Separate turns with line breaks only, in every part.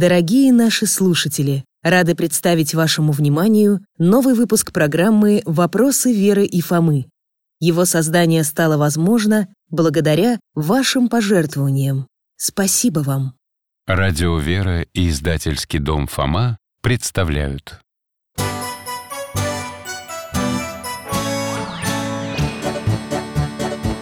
Дорогие наши слушатели, рады представить вашему вниманию новый выпуск программы «Вопросы Веры и Фомы». Его создание стало возможно благодаря вашим пожертвованиям. Спасибо вам.
Радио «Вера» и издательский дом «Фома» представляют.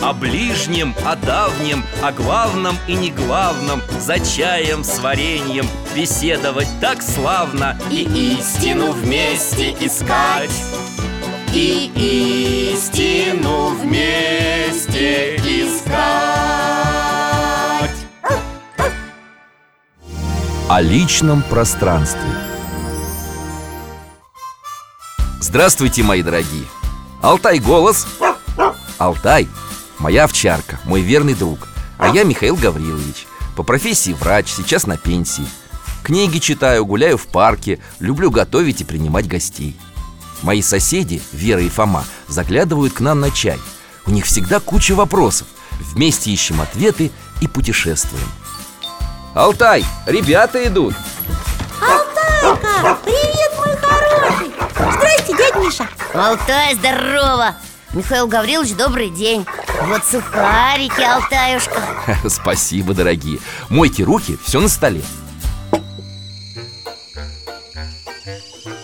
О ближнем, о давнем, о главном и неглавном За чаем с вареньем беседовать так славно И истину вместе искать. И истину вместе искать.
О личном пространстве. Здравствуйте, мои дорогие. Алтай голос. Алтай – моя овчарка, мой верный друг. А я Михаил Гаврилович. По профессии врач, сейчас на пенсии. Книги читаю, гуляю в парке. Люблю готовить и принимать гостей. Мои соседи, Вера и Фома, заглядывают к нам на чай. У них всегда куча вопросов. Вместе ищем ответы и путешествуем. Алтай, ребята идут.
Алтайка, привет, мой хороший. Здрасте, дядь Миша.
Алтай, здорово! Михаил Гаврилович, добрый день Вот сухарики, Алтаюшка.
Спасибо, дорогие. Мойте руки, все на столе.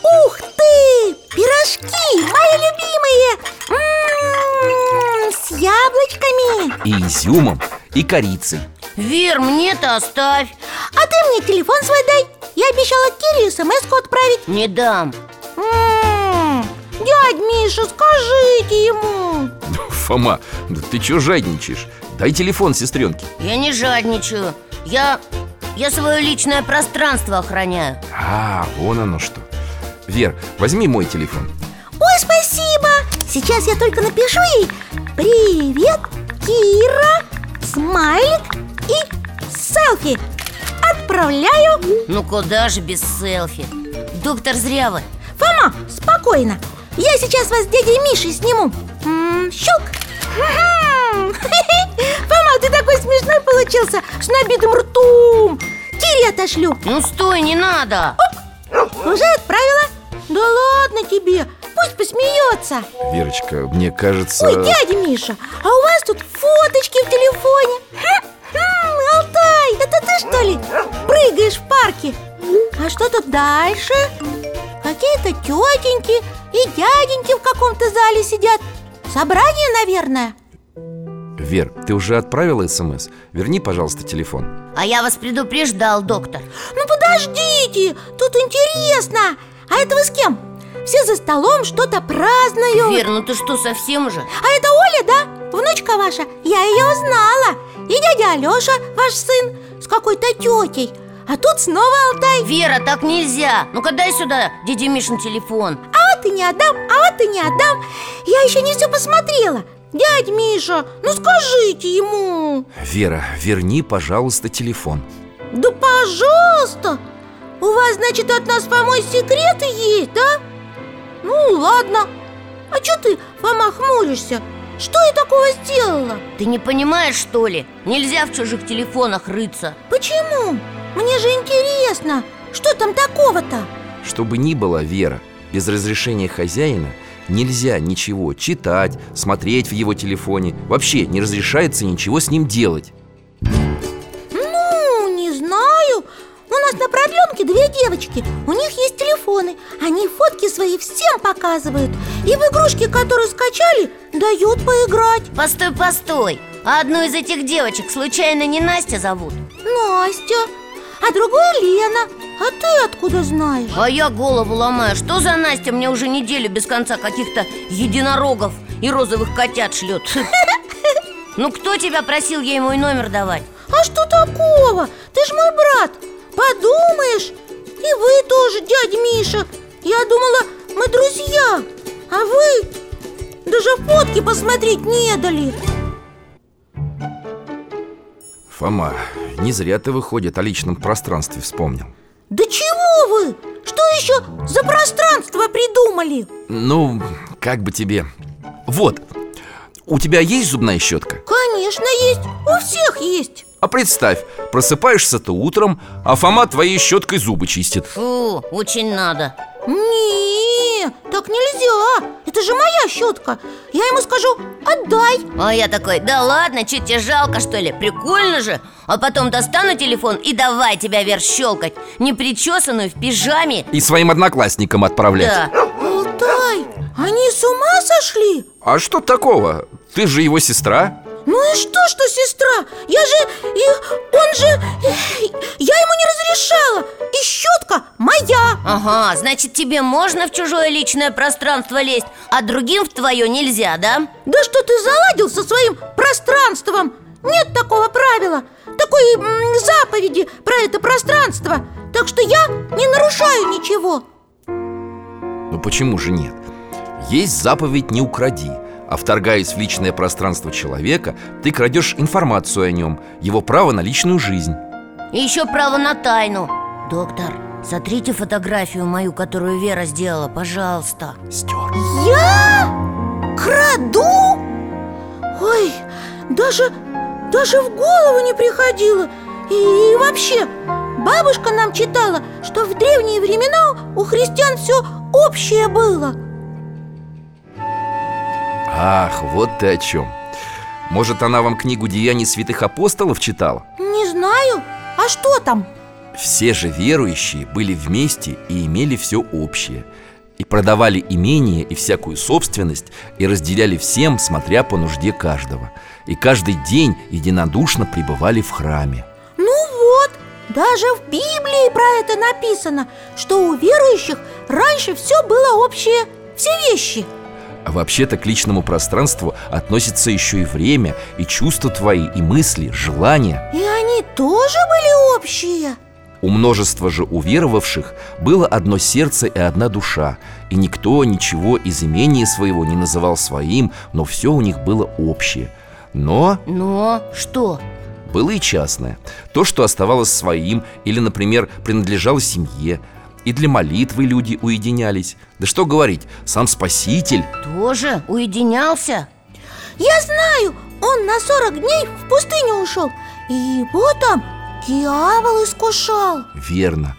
Ух ты! Пирожки, мои любимые! М-м-м, С яблочками.
И изюмом, и корицей.
Вер, мне-то оставь.
А ты мне телефон свой дай. Я обещала Кире смс-ку отправить.
Не дам.
М-м, Дядь Миша, скажите ему
Фома, да ты чё жадничаешь? Дай телефон сестренке
Я не жадничаю. Я... я свое личное пространство охраняю.
А, вон оно что. Вер, возьми мой телефон.
Ой, спасибо! Сейчас я только напишу ей Привет, Кира, смайлик и селфи Отправляю.
Ну куда же без селфи? Доктор зря вы
Фома, спокойно. Я сейчас вас с дядей Мишей сниму М, Щелк Хм. Фома, ты такой смешной получился С набитым ртом Кире отошлю
Ну стой, не надо
Уже отправила? Да ладно тебе, пусть посмеется
Верочка, мне кажется...
Ой, дядя Миша, а у вас тут фоточки в телефоне Алтай, это ты что ли? Прыгаешь в парке А что тут дальше? Какие-то тетеньки и дяденьки в каком-то зале сидят Собрание, наверное.
Вер, ты уже отправила смс? Верни, пожалуйста, телефон.
А я вас предупреждал, доктор.
Ну подождите, тут интересно! А это вы с кем? Все за столом что-то празднуют.
Вер, ну ты что, совсем уже?
А это Оля, да? Внучка ваша? Я ее узнала И дядя Алеша, ваш сын, с какой-то тетей А тут снова Алтай.
Вера, так нельзя. Ну-ка дай сюда дяде Мишин телефон.
А не отдам, а вот и не отдам Я еще не все посмотрела Дядь Миша, ну скажите ему
Вера, верни, пожалуйста, телефон
Да пожалуйста У вас, значит, от нас, Фомой, секреты есть, да? Ну, ладно А что ты, Фома, хмуришься? Что я такого сделала?
Ты не понимаешь, что ли? Нельзя в чужих телефонах рыться
Почему? Мне же интересно Что там такого-то?
Чтобы ни было, Вера, без разрешения хозяина нельзя ничего читать, смотреть в его телефоне. Вообще не разрешается ничего с ним делать.
Ну, не знаю. У нас на продленке две девочки. У них есть телефоны. Они фотки свои всем показывают. И в игрушки, которые скачали, дают поиграть.
Постой, постой. А одну из этих девочек случайно не Настя зовут?
Настя. А другую Лена А ты откуда знаешь?
А я голову ломаю Что за Настя мне уже неделю без конца каких-то единорогов и розовых котят шлет? Ну кто тебя просил ей мой номер давать?
А что такого? Ты ж мой брат Подумаешь И вы тоже, дядя Миша Я думала, мы друзья А вы даже фотки посмотреть не дали
Фома, не зря ты, выходит, о личном пространстве вспомнил
Да чего вы? Что еще за пространство придумали?
Ну, как бы тебе Вот, у тебя есть зубная щетка?
Конечно есть, у всех есть
А представь, просыпаешься ты утром, а Фома твоей щеткой зубы чистит
Фу, очень надо
Не, так нельзя. Это же моя щетка. Я ему скажу, отдай
А я такой, да ладно, что тебе жалко что ли? Прикольно же. А потом достану телефон и давай тебя вверх щелкать Непричесанную в пижаме
И своим одноклассникам отправлять.
Да,
Алтай, они с ума сошли?
А что такого? Ты же его сестра
Ну и что, что сестра? Я же... И он же... Я ему не разрешала И щетка моя
ага, значит тебе можно в чужое личное пространство лезть А другим в твое нельзя, да?
Да что ты заладил со своим пространством? Нет такого правила Такой м, заповеди про это пространство Так что я не нарушаю ничего
Ну почему же нет? Есть заповедь «не укради» А вторгаясь в личное пространство человека, ты крадешь информацию о нем, его право на личную жизнь.
И еще право на тайну. Доктор, сотрите фотографию мою, которую Вера сделала, пожалуйста.
Стер
Я? Краду? Ой, даже, даже в голову не приходило. И, и вообще, бабушка нам читала, что в древние времена у христиан все общее было
Ах, вот ты о чем Может, она вам книгу «Деяний святых апостолов» читала?
Не знаю, а что там?
Все же верующие были вместе и имели все общее. И продавали имение и всякую собственность И разделяли всем, смотря по нужде каждого. И каждый день единодушно пребывали в храме.
Ну вот, даже в Библии про это написано Что у верующих раньше все было общее, все вещи
А вообще-то к личному пространству относится еще и время, и чувства твои, и мысли, желания.
И они тоже были общие?
У множества же уверовавших было одно сердце и одна душа И никто ничего из имения своего не называл своим, но все у них было общее. Но
Но что?
было и частное. То, что оставалось своим или, например, принадлежало семье И для молитвы люди уединялись Да что говорить, сам Спаситель
Тоже уединялся?
Я знаю, он на 40 дней в пустыню ушел И его там дьявол искушал
Верно.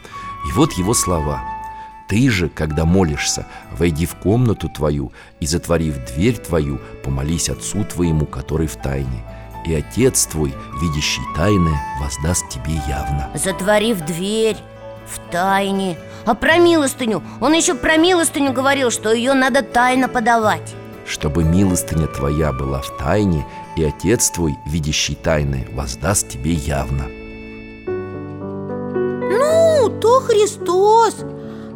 И вот его слова. Ты же, когда молишься, войди в комнату твою и, затворив дверь твою, помолись Отцу твоему, который в тайне. И Отец твой, видящий тайное, воздаст тебе явно.
Затворив дверь в тайне А про милостыню? Он еще про милостыню говорил, что ее надо тайно подавать
Чтобы милостыня твоя была в тайне, и Отец твой, видящий тайное, воздаст тебе явно.
Ну, то Христос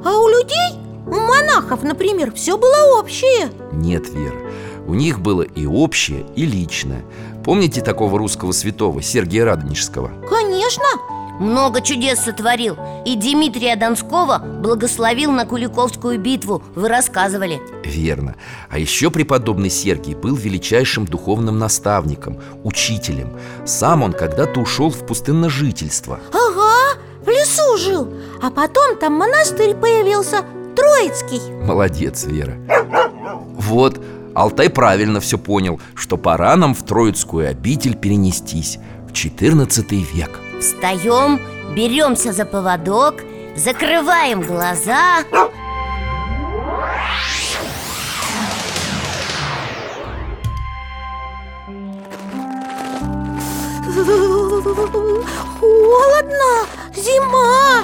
А у людей, у монахов, например, все было общее
Нет, Вера, у них было и общее, и личное. Помните такого русского святого Сергия Радонежского?
Конечно
Много чудес сотворил И Дмитрия Донского благословил на Куликовскую битву Вы рассказывали
Верно. А еще преподобный Сергий был величайшим духовным наставником, учителем. Сам он когда-то ушел в пустынное жительство.
Ага, в лесу жил А потом там монастырь появился Троицкий
Молодец, Вера. Вот, Алтай правильно все понял, что пора нам в Троицкую обитель перенестись в 14 век.
Встаем, беремся за поводок Закрываем глаза.
Холодно, зима!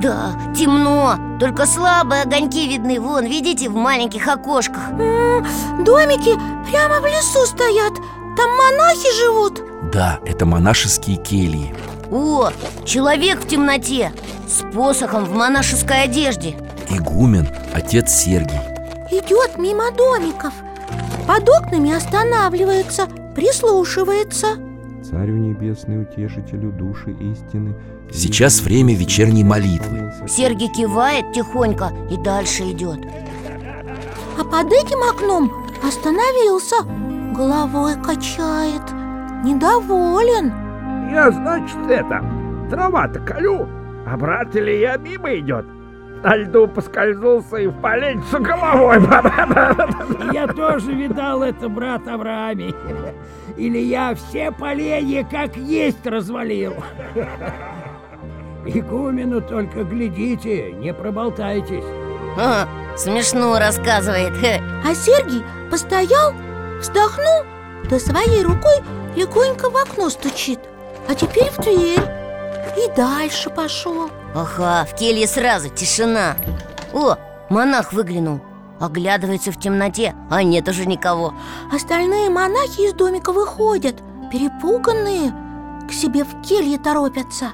Да, темно. Только слабые огоньки видны. Вон, видите, в маленьких окошках.
М, Домики прямо в лесу стоят. Там монахи живут
Да, это монашеские кельи.
О, человек в темноте С посохом в монашеской одежде
Игумен, отец Сергий.
Идет мимо домиков Под окнами останавливается Прислушивается
Царю небесный, утешителю души истины.
Сейчас время вечерней молитвы.
Сергий кивает тихонько и дальше идет
А под этим окном остановился Головой качает Недоволен
Я, значит, это Трава-то колю А брат Илья мимо идет на льду поскользнулся и в поленницу головой.
Я тоже видал это, брат Авраами. Или я все поленья как есть развалил. Игумену только глядите, не проболтайтесь.
А, смешно рассказывает.
А Сергий постоял, вздохнул, да своей рукой легонько в окно стучит, а теперь в дверь. И дальше пошел.
Ага, в келье сразу тишина. О, монах выглянул. Оглядывается в темноте, а нет уже никого.
Остальные монахи из домика выходят Перепуганные К себе в келье торопятся.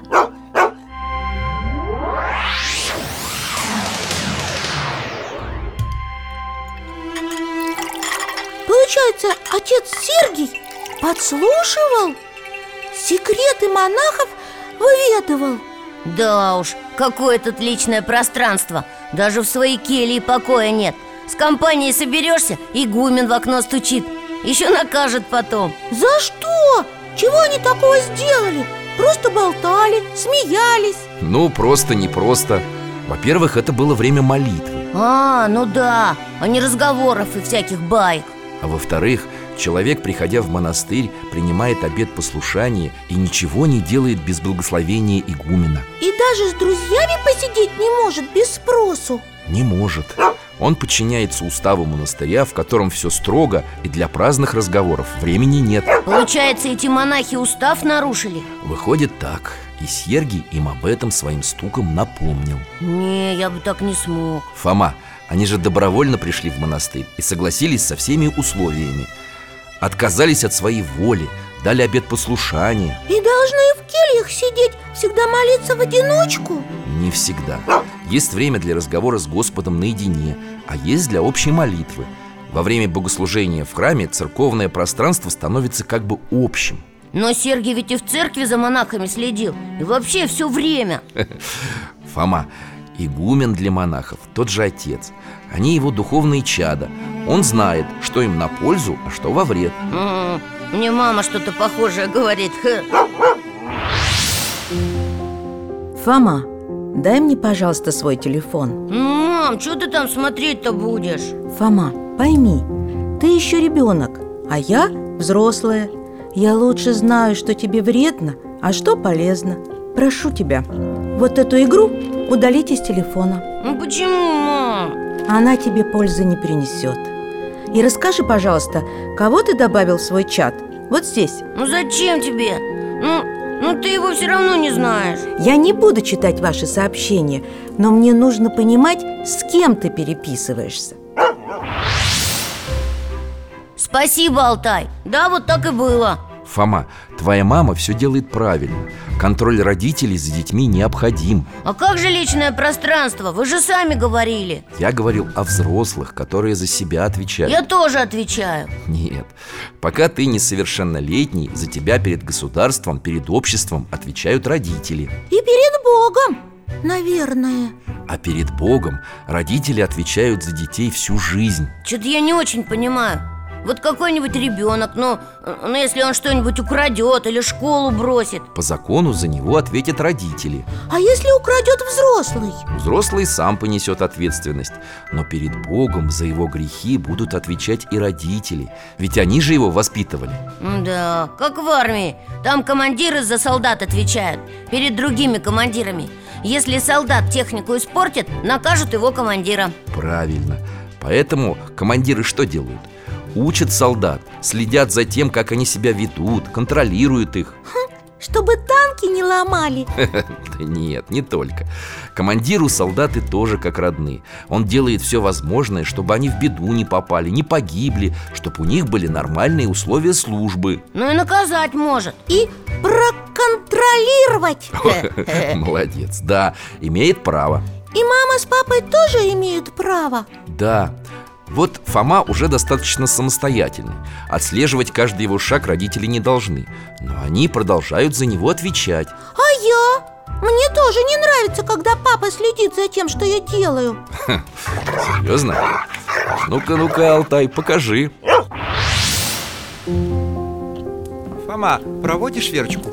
Получается, отец Сергий подслушивал Секреты монахов выведывал.
Да уж, какое тут личное пространство. Даже в своей келье покоя нет. С компанией соберешься, игумен в окно стучит. Еще накажет потом.
За что? Чего они такого сделали? Просто болтали, смеялись.
Ну, просто не просто. Во-первых, это было время молитвы.
А, ну да, а не разговоров и всяких баек.
А во-вторых, Человек, приходя в монастырь, принимает обет послушания и ничего не делает без благословения игумена.
И даже с друзьями посидеть не может без спросу.
Не может. Он подчиняется уставу монастыря, в котором все строго и для праздных разговоров времени нет.
Получается, эти монахи устав нарушили?
Выходит так. И Сергий им об этом своим стуком напомнил.
Не, я бы так не смог.
Фома, они же добровольно пришли в монастырь и согласились со всеми условиями Отказались от своей воли, дали обет послушания.
И должны в кельях сидеть, всегда молиться в одиночку?
Не всегда. Есть время для разговора с Господом наедине, а есть для общей молитвы. Во время богослужения в храме церковное пространство становится как бы общим.
Но Сергий ведь и в церкви за монахами следил. И вообще все время.
Фома, игумен для монахов, тот же отец. Они его духовные чада. Он знает, что им на пользу, а что во вред.
М-м, Мне мама что-то похожее говорит
Фома, дай мне, пожалуйста, свой телефон.
Мам, что ты там смотреть-то будешь?
Фома, пойми, ты еще ребенок, а я взрослая. Я лучше знаю, что тебе вредно, а что полезно. Прошу тебя, вот эту игру удалить из телефона.
Ну почему, мам?
Она тебе пользы не принесет. И расскажи, пожалуйста, кого ты добавил в свой чат? Вот здесь.
Ну зачем тебе? Ну, ну ты его все равно не знаешь.
Я не буду читать ваши сообщения Но мне нужно понимать, с кем ты переписываешься.
Спасибо, Алтай. Да, вот так и было.
Фома, твоя мама все делает правильно Контроль родителей за детьми необходим.
А как же личное пространство? Вы же сами говорили.
Я говорил о взрослых, которые за себя отвечают.
Я тоже отвечаю.
Нет, пока ты несовершеннолетний За тебя перед государством, перед обществом отвечают родители.
И перед Богом, наверное.
А перед Богом родители отвечают за детей всю жизнь.
Что-то я не очень понимаю вот какой-нибудь ребенок, ну, ну, если он что-нибудь украдет или школу бросит.
По закону за него ответят родители.
А если украдет взрослый?
Взрослый сам понесет ответственность. Но перед Богом за его грехи будут отвечать и родители. Ведь они же его воспитывали.
Да, как в армии. Там командиры за солдат отвечают Перед другими командирами. Если солдат технику испортит, накажут его командира.
Правильно. Поэтому командиры что делают? Учат солдат, следят за тем, как они себя ведут, контролируют их.
Чтобы танки не ломали.
Да нет, не только. Командиру солдаты тоже как родные Он делает все возможное, чтобы они в беду не попали, не погибли Чтобы у них были нормальные условия службы.
Ну и наказать может
И проконтролировать.
Молодец, да, имеет право.
И мама с папой тоже имеют право?
Да, Вот Фома уже достаточно самостоятельный Отслеживать каждый его шаг родители не должны Но они продолжают за него отвечать
А я? Мне тоже не нравится, когда папа следит за тем, что я делаю
Серьезно? Ну-ка, ну-ка, Алтай, покажи
Фома, проводишь Верочку?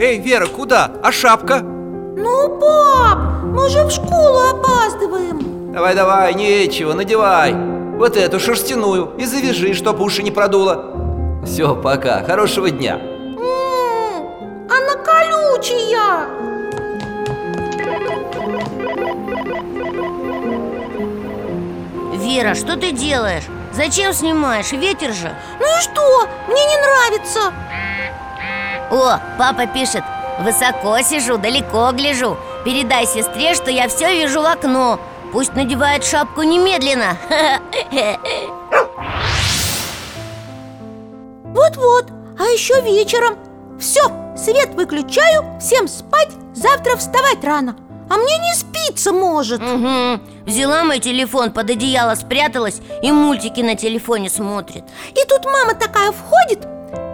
Эй, Вера, куда? А шапка?
Ну, пап, мы же в школу опаздываем
Давай, давай, нечего, надевай. Вот эту шерстяную и завяжи, чтоб уши не продуло. Все, пока, хорошего дня.
М, Она колючая.
Вера, что ты делаешь? Зачем снимаешь? Ветер же.
Ну и что? Мне не нравится.
О, папа пишет. Высоко сижу, далеко гляжу. Передай сестре, что я все вижу в окно Пусть надевает шапку немедленно.
Вот-вот, а еще вечером. Все, свет выключаю, всем спать, завтра вставать рано. А мне не спится может.
Угу. Взяла мой телефон, под одеяло спряталась И мультики на телефоне смотрит.
И тут мама такая входит.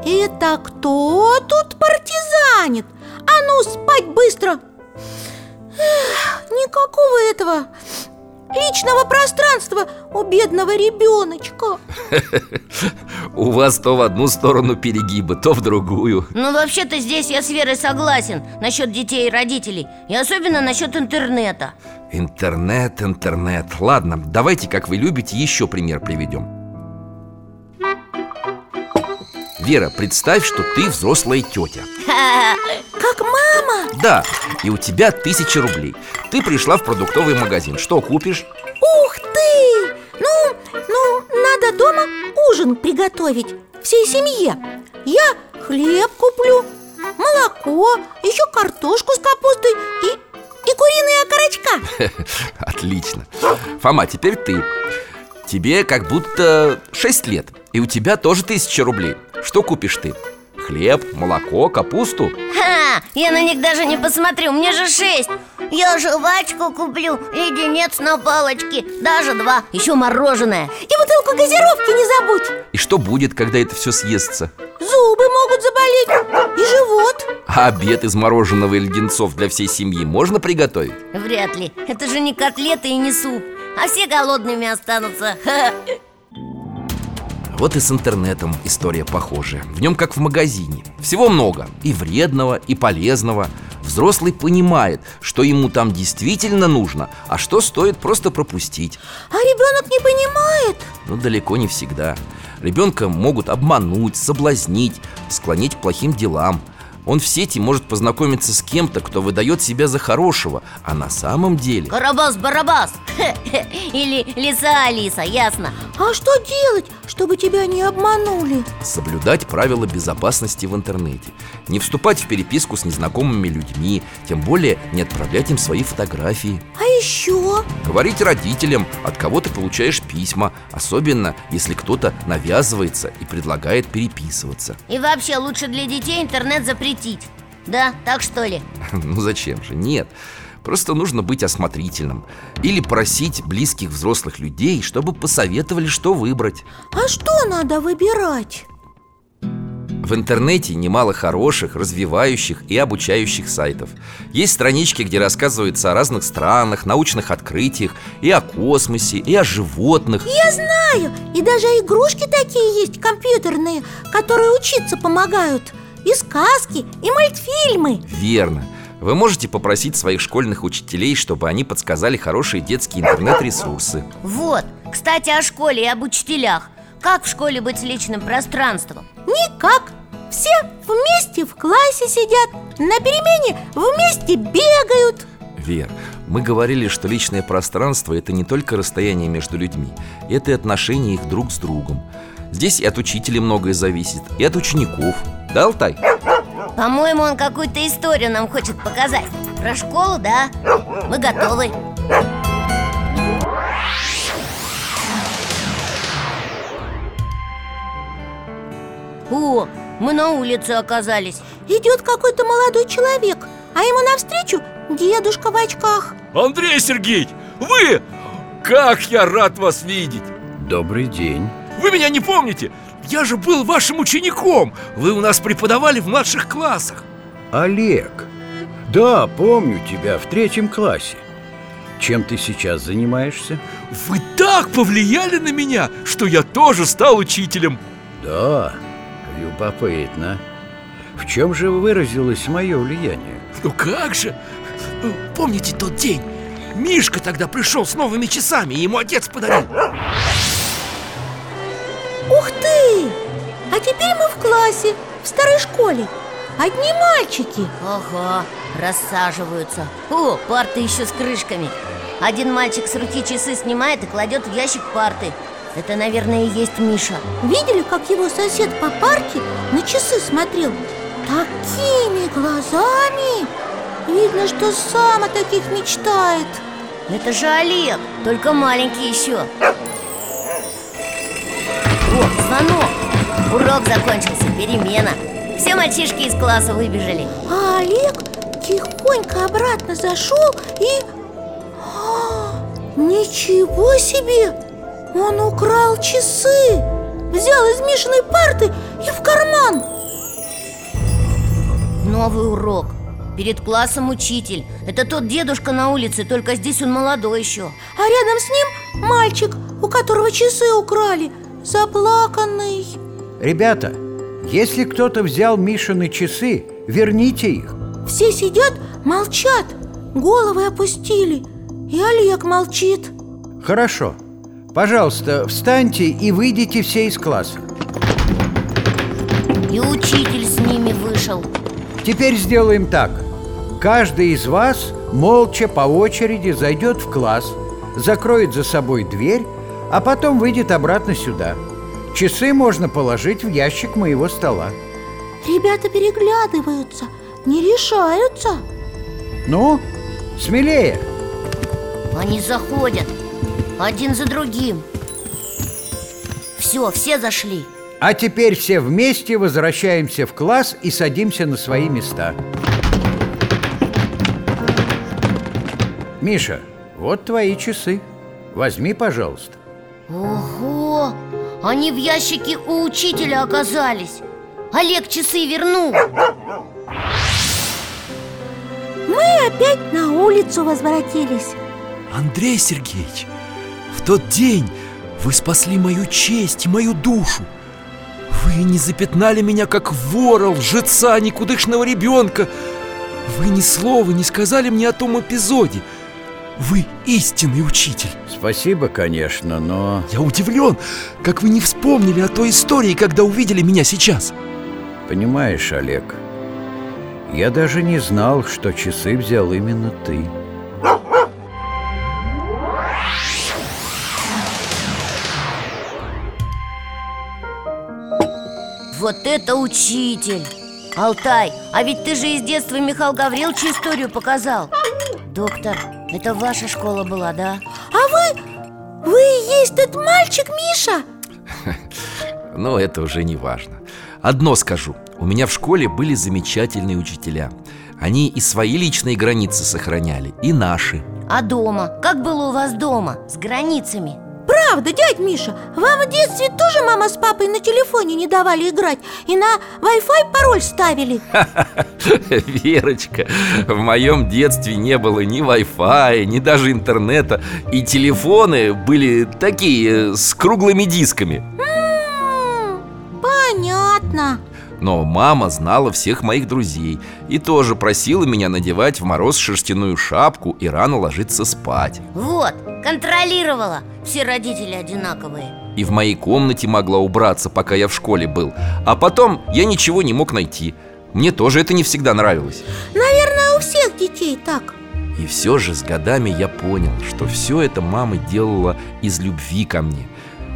Это кто тут партизанит? А ну, спать быстро! Эх, Никакого этого личного пространства у бедного ребеночка.
У вас то в одну сторону перегибы, то в другую.
Ну, вообще-то здесь я с Верой согласен Насчет детей и родителей И особенно насчет интернета.
Интернет, интернет. Ладно, давайте, как вы любите, еще пример приведем Вера, представь, что ты взрослая тетя.
Как мама?
Да, и у тебя тысяча рублей. Ты пришла в продуктовый магазин. Что купишь?
Ух ты! Ну, ну, надо дома ужин приготовить Всей семье. Я хлеб куплю, молоко, еще картошку с капустой и, и куриные окорочка.
Отлично. Фома, теперь ты. Тебе как будто 6 лет И у тебя тоже тысяча рублей Что купишь ты? Хлеб, молоко, капусту?
Ха! Я на них даже не посмотрю, мне же шесть Я жвачку куплю, леденец на палочке Даже два, еще мороженое
И бутылку газировки не забудь
И что будет, когда это все съестся?
Зубы могут заболеть и живот
А обед из мороженого и леденцов для всей семьи можно приготовить?
Вряд ли, это же не котлеты и не суп А все голодными останутся!
Вот и с интернетом история похожая. В нем как в магазине. Всего много. И вредного, и полезного. Взрослый понимает, что ему там действительно нужно А что стоит просто пропустить.
А ребенок не понимает?
Но далеко не всегда. Ребенка могут обмануть, соблазнить, склонить к плохим делам Он в сети может познакомиться с кем-то, кто выдает себя за хорошего А на самом деле
Карабас-барабас Или лиса Алиса, ясно.
А что делать, чтобы тебя не обманули?
Соблюдать правила безопасности в интернете. Не вступать в переписку с незнакомыми людьми Тем более не отправлять им свои фотографии.
А еще?
Говорить родителям, от кого ты получаешь письма Особенно, если кто-то навязывается и предлагает переписываться.
И вообще лучше для детей интернет запретить Да, так что ли?
Ну зачем же? Нет. Просто нужно быть осмотрительным. Или просить близких взрослых людей, чтобы посоветовали, что выбрать.
А что надо выбирать?
В интернете немало хороших, развивающих и обучающих сайтов. Есть странички, где рассказывается о разных странах, научных открытиях И о космосе, и о животных.
Я знаю, и даже игрушки такие есть компьютерные Которые учиться помогают И сказки, и мультфильмы.
Верно. Вы можете попросить своих школьных учителей, чтобы они подсказали хорошие детские интернет-ресурсы.
Вот, кстати, о школе и об учителях. Как в школе быть с личным пространством?
Никак. Все вместе в классе сидят На перемене вместе бегают.
Вер, мы говорили, что личное пространство – это не только расстояние между людьми Это и отношения их друг с другом. Здесь и от учителя многое зависит, и от учеников Да, Алтай?
По-моему, он какую-то историю нам хочет показать Про школу, да? Мы готовы О, мы на улице оказались
Идет какой-то молодой человек А ему навстречу дедушка в очках
Андрей Сергеевич, вы! как я рад вас видеть!
Добрый день
Вы меня не помните? Я же был вашим учеником Вы у нас преподавали в младших классах
Олег Да, помню тебя в третьем классе Чем ты сейчас занимаешься?
Вы так повлияли на меня, что я тоже стал учителем
Да, любопытно В чем же выразилось мое влияние?
Ну как же? Помните тот день? Мишка тогда пришел с новыми часами, и ему отец подарил
А теперь мы в классе, в старой школе. Одни мальчики.
Ага, рассаживаются. О, парты еще с крышками. Один мальчик с руки часы снимает и кладет в ящик парты. Это, наверное, и есть Миша.
Видели, как его сосед по парке на часы смотрел? Такими глазами! Видно, что сам о таких мечтает.
Это же Олег, только маленький еще О, звонок. Урок закончился, перемена. Все мальчишки из класса выбежали.
А Олег тихонько обратно зашел и... А, ничего себе! Он украл часы Взял из Мишиной парты и в карман.
Новый урок. Перед классом учитель. Это тот дедушка на улице, только здесь он молодой еще.
А рядом с ним мальчик, у которого часы украли Заплаканный.
Ребята, если кто-то взял Мишины часы, верните их.
Все сидят, молчат, головы опустили И Олег молчит.
Хорошо. Пожалуйста, встаньте и выйдите все из класса.
И учитель с ними вышел.
Теперь сделаем так. Каждый из вас молча по очереди зайдет в класс Закроет за собой дверь, а потом выйдет обратно сюда. Часы можно положить в ящик моего стола.
Ребята переглядываются, не решаются.
Ну, смелее.
Они заходят Один за другим. Все, все зашли.
А теперь все вместе возвращаемся в класс и садимся на свои места. Миша, вот твои часы. Возьми, пожалуйста
Ого! Они в ящике у учителя оказались. Олег часы вернул.
Мы опять на улицу возвратились.
Андрей Сергеевич, в тот день вы спасли мою честь и мою душу. Вы не запятнали меня, как вора, лжеца, никудышного ребенка. Вы ни слова не сказали мне о том эпизоде Вы истинный учитель.
Спасибо, конечно, но...
Я удивлен, как вы не вспомнили о той истории, когда увидели меня сейчас.
Понимаешь, Олег, я даже не знал, что часы взял именно ты.
Вот это учитель! Алтай, а ведь ты же из детства Михаил Гавриловичу историю показал. Доктор, это ваша школа была, да?
А вы... Вы и есть тот мальчик, Миша?
Но это уже не важно Одно скажу У меня в школе были замечательные учителя Они и свои личные границы сохраняли, и наши
А дома? Как было у вас дома? С границами?
Правда, дядь Миша, вам в детстве тоже мама с папой на телефоне не давали играть И на Wi-Fi пароль ставили?
Верочка, в моем детстве не было ни Wi-Fi, ни даже интернета И телефоны были такие, с круглыми дисками.
Понятно
Но мама знала всех моих друзей И тоже просила меня надевать в мороз шерстяную шапку и рано ложиться спать.
Вот, контролировала. Все родители одинаковые.
И в моей комнате могла убраться, пока я в школе был. А потом я ничего не мог найти. Мне тоже это не всегда нравилось.
Наверное, у всех детей так.
И все же с годами я понял, что все это мама делала из любви ко мне.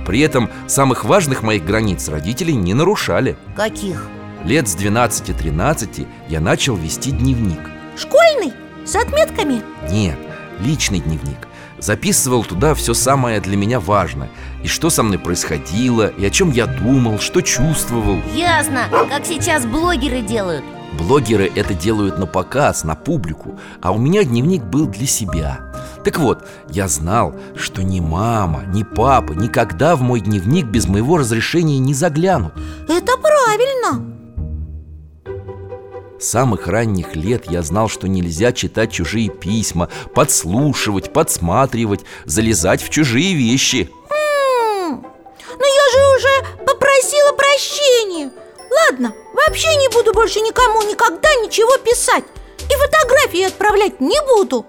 При этом самых важных моих границ родители не нарушали.
Каких?
Лет с 12-13 я начал вести дневник.
Школьный? С отметками?
Нет, личный дневник. Записывал туда все самое для меня важное. И что со мной происходило, и о чем я думал, что чувствовал.
Ясно, как сейчас блогеры делают?
Блогеры это делают на показ, на публику. А у меня дневник был для себя. Так вот, я знал, что ни мама, ни папа никогда в мой дневник без моего разрешения не заглянут.
Это правильно
С самых ранних лет я знал, что нельзя читать чужие письма Подслушивать, подсматривать, залезать в чужие вещи
М, Но я же уже попросила прощения Ладно, вообще не буду больше никому никогда ничего писать И фотографии отправлять не буду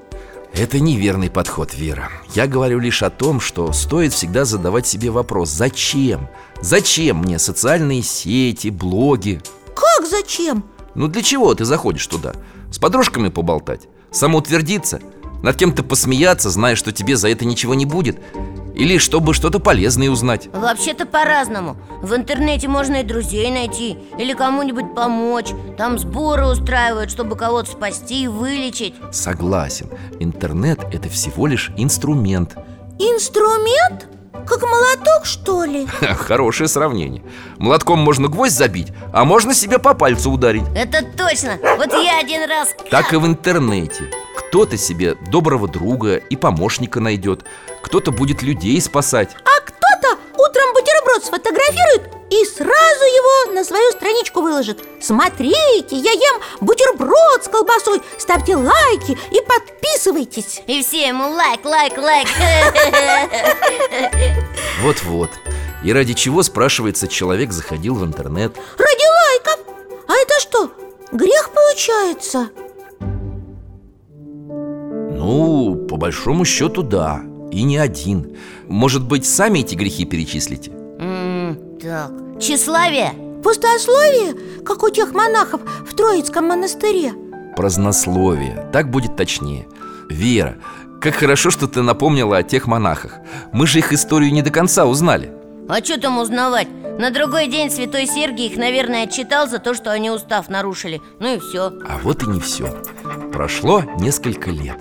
Это неверный подход, Вера Я говорю лишь о том, что стоит всегда задавать себе вопрос Зачем? Зачем мне социальные сети, блоги?
Как зачем?
Ну для чего ты заходишь туда? С подружками поболтать? Самоутвердиться? Над кем-то посмеяться, зная, что тебе за это ничего не будет? Или чтобы что-то полезное узнать?
Вообще-то по-разному В интернете можно и друзей найти Или кому-нибудь помочь Там сборы устраивают, чтобы кого-то спасти и вылечить
Согласен, интернет – это всего лишь инструмент
Инструмент? Как молоток, что ли?
Хорошее сравнение. Молотком можно гвоздь забить, а можно себе по пальцу ударить.
Это точно! Вот я один раз
Так и в интернете. Кто-то себе доброго друга и помощника найдет. Кто-то будет людей спасать.
А бутерброд сфотографирует и сразу его на свою страничку выложит. Смотрите, я ем бутерброд с колбасой Ставьте лайки и подписывайтесь.
И все ему лайк, лайк, лайк.
Вот-вот. И ради чего, спрашивается, человек заходил в интернет?
Ради лайков. А это что, грех получается?
Ну, по большому счету, да. И не один. Может быть, сами эти грехи перечислите?
Так, тщеславие?
Пустословие, как у тех монахов в Троицком монастыре.
Празднословие, так будет точнее. Вера, как хорошо, что ты напомнила о тех монахах. Мы же их историю не до конца узнали.
А что там узнавать? На другой день святой Сергий их, наверное, отчитал за то, что они устав нарушили. Ну и все
А вот и не все Прошло несколько лет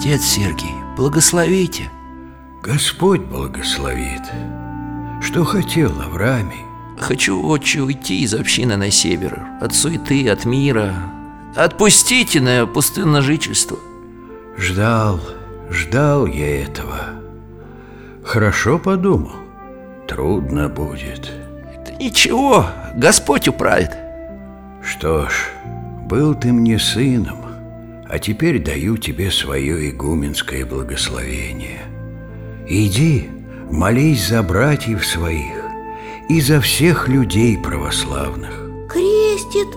Отец Сергий, благословите.
Господь благословит. Что хотел Авраамий?
Хочу, отче, уйти из общины на север От суеты, от мира. Отпустите на пустынное жительство
Ждал, ждал я этого. Хорошо подумал. Трудно будет.
Да Ничего, Господь управит.
Что ж, был ты мне сыном А теперь даю тебе свое игуменское благословение. Иди, молись за братьев своих И за всех людей православных.
Крестит.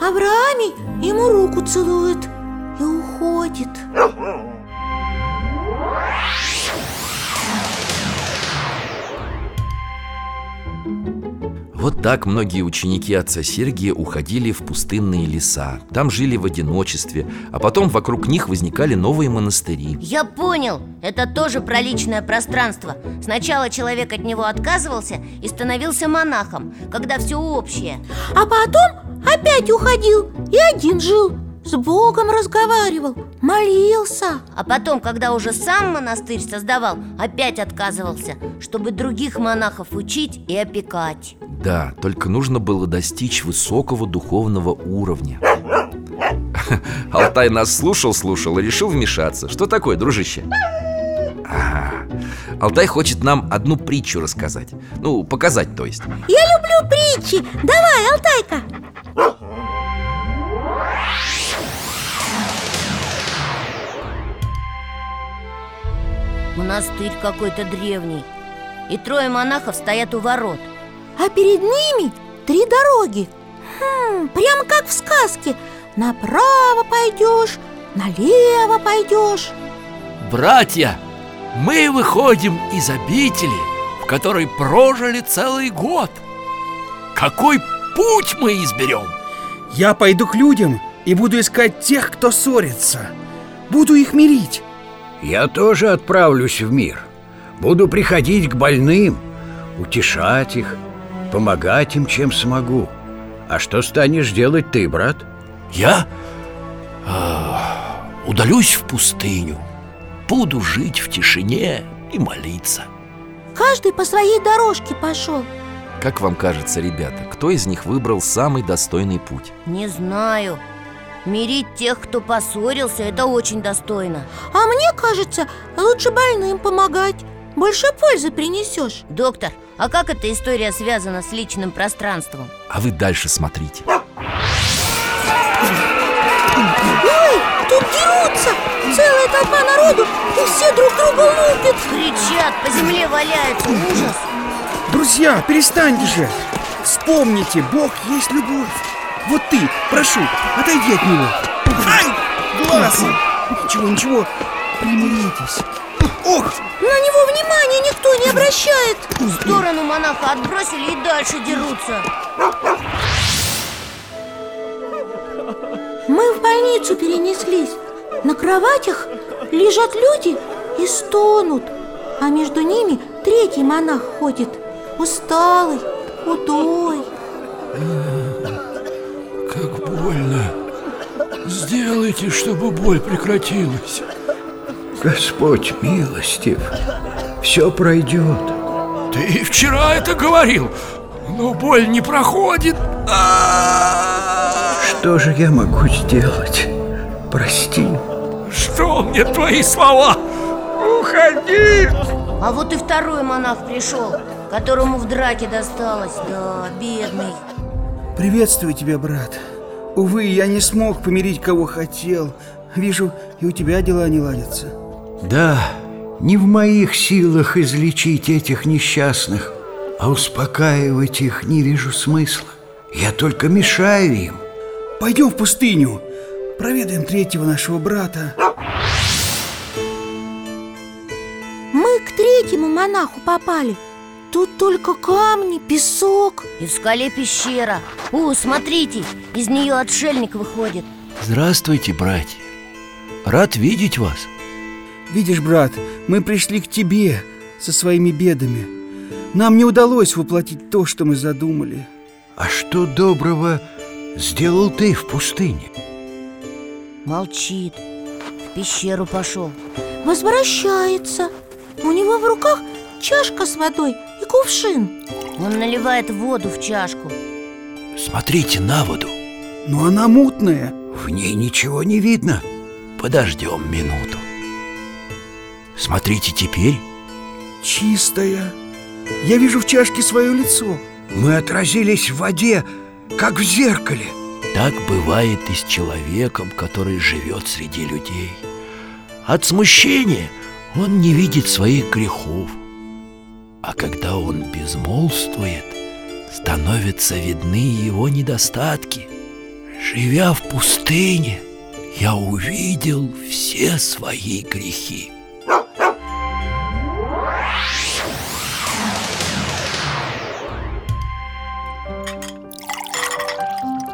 Авраамий ему руку целует и уходит
Вот так многие ученики отца Сергия уходили в пустынные леса. Там жили в одиночестве А потом вокруг них возникали новые монастыри.
Я понял, это тоже про личное пространство. Сначала человек от него отказывался и становился монахом Когда все общее.
А потом опять уходил и один жил С Богом разговаривал, молился.
А потом, когда уже сам монастырь создавал, опять отказывался Чтобы других монахов учить и опекать.
Да, только нужно было достичь высокого духовного уровня. Алтай нас слушал-слушал и решил вмешаться. Что такое, дружище? Ага. Алтай хочет нам одну притчу рассказать. Ну, показать, то есть.
Я люблю притчи. Давай, Алтайка
Монастырь какой-то древний. И трое монахов стоят у ворот.
А перед ними три дороги. Хм, Прямо как в сказке. Направо пойдешь, налево пойдешь.
Братья, мы выходим из обители, в которой прожили целый год. Какой путь мы изберем?
Я пойду к людям и буду искать тех, кто ссорится. Буду их мирить
Я тоже отправлюсь в мир. Буду приходить к больным Утешать их Помогать им, чем смогу. А что станешь делать ты, брат?
Я а, удалюсь в пустыню. Буду жить в тишине и молиться.
Каждый по своей дорожке пошел.
Как вам кажется, ребята, кто из них выбрал самый достойный путь?
Не знаю Мирить тех, кто поссорился, это очень достойно.
А мне кажется, лучше больным помогать. Больше пользы принесешь.
Доктор, а как эта история связана с личным пространством?
А вы дальше смотрите.
Ой, тут дерутся. Целая толпа народу И все друг друга лупят.
Кричат, по земле валяются, ужас.
Друзья, перестаньте же. Вспомните, Бог есть любовь Вот ты, прошу, отойди от него. Ай, глаз! Ничего, ничего, примиритесь. Ох,
На него внимания никто не обращает.
В сторону монаха отбросили и дальше дерутся.
Мы в больницу перенеслись. На кроватях лежат люди и стонут. А между ними третий монах ходит. Усталый, худой
больно. Сделайте, чтобы боль прекратилась.
Господь милостив, все пройдет.
Ты вчера это говорил, но боль не проходит.
Что же я могу сделать? Прости.
Что мне твои слова? Уходи!
А вот и второй монах пришел Которому в драке досталось Да, бедный
приветствую тебя, брат Увы, я не смог помирить, кого хотел. Вижу, и у тебя дела не ладятся.
Да, не в моих силах излечить этих несчастных, а успокаивать их не вижу смысла. Я только мешаю им.
Пойдем в пустыню. Проведаем третьего нашего брата.
Мы к третьему монаху попали Тут только камни, песок.
И в скале пещера. О, смотрите, из нее отшельник выходит.
Здравствуйте, братья. Рад видеть вас.
Видишь, брат, мы пришли к тебе со своими бедами. Нам не удалось воплотить то, что мы задумали.
А что доброго сделал ты в пустыне?
Молчит. В пещеру пошел.
Возвращается. У него в руках чашка с водой кувшин?
Он наливает воду в чашку.
Смотрите на воду.
Но она мутная.
В ней ничего не видно.
Подождем минуту. Смотрите теперь.
Чистая. Я вижу в чашке свое лицо.
Мы отразились в воде, как в зеркале.
Так бывает и с человеком, который живет среди людей. От смущения он не видит своих грехов А когда он безмолвствует, становятся видны его недостатки. Живя в пустыне, я увидел все свои грехи.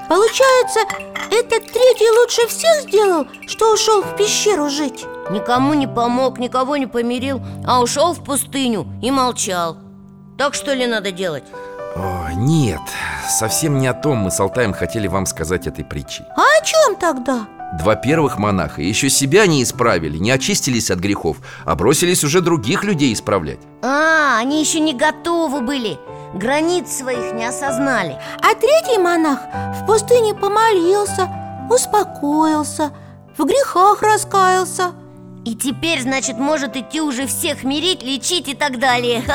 Получается, этот третий лучше всех сделал, что ушел в пещеру жить?
Никому не помог, никого не помирил А ушел в пустыню и молчал. Так что ли надо делать?
О, Нет, совсем не о том мы с Алтаем хотели вам сказать этой притчей.
А о чем тогда?
Два первых монаха еще себя не исправили, не очистились от грехов А бросились уже других людей исправлять.
А, они еще не готовы были Границ своих не осознали.
А третий монах в пустыне помолился, успокоился, в грехах раскаялся.
И теперь, значит, может идти уже всех мирить, лечить и так далее.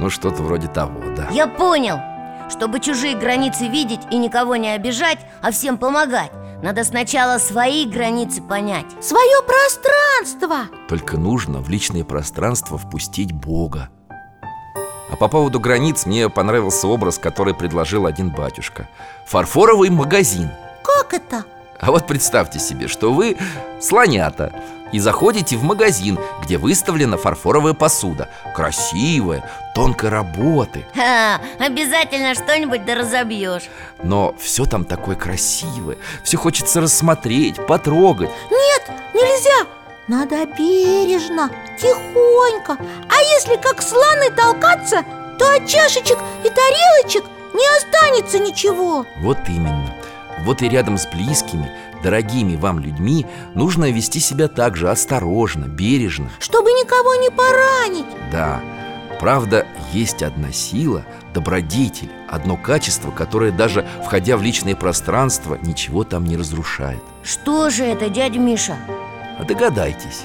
Ну, что-то вроде того, да.
Я понял. Чтобы чужие границы видеть и никого не обижать, а всем помогать Надо сначала свои границы понять.
Свое пространство!
Только нужно в личное пространство впустить Бога А по поводу границ мне понравился образ, который предложил один батюшка. Фарфоровый магазин.
Как это?
А вот представьте себе, что вы слонята и заходите в магазин, где выставлена фарфоровая посуда. Красивая, тонкой работы.
Ха, Обязательно что-нибудь да разобьешь
Но все там такое красивое Все хочется рассмотреть, потрогать.
Нет, нельзя Надо бережно, тихонько. А если как слоны толкаться, то от чашечек и тарелочек не останется ничего.
Вот именно. Вот и рядом с близкими, дорогими вам людьми Нужно вести себя так же осторожно, бережно.
Чтобы никого не поранить.
Да, Правда, есть одна сила, добродетель, одно качество, которое даже входя в личное пространство, ничего там не разрушает.
Что же это, дядя Миша?
А догадайтесь,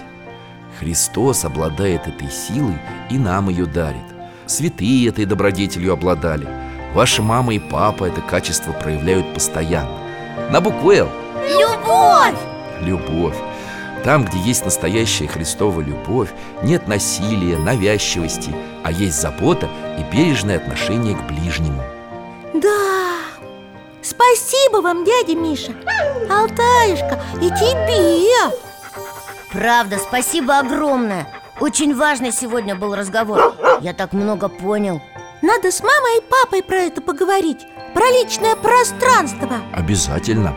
Христос обладает этой силой и нам ее дарит. Святые этой добродетелью обладали. Ваша мама и папа это качество проявляют постоянно. На букву «Л»
Любовь!
Любовь. Там, где есть настоящая Христова любовь, нет насилия, навязчивости, а есть забота и бережное отношение к ближнему.
Да, спасибо вам, дядя Миша Алтаюшка, и тебе
Правда, спасибо огромное. Очень важный сегодня был разговор. Я так много понял.
Надо с мамой и папой про это поговорить. Про личное пространство.
Обязательно.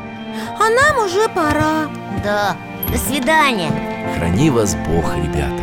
А нам уже пора.
Да, до свидания.
Храни вас Бог, ребята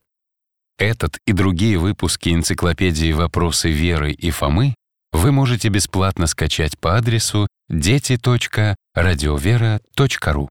Этот и другие выпуски энциклопедии «Вопросы Веры и Фомы» вы можете бесплатно скачать по адресу дети.радиовера.ру.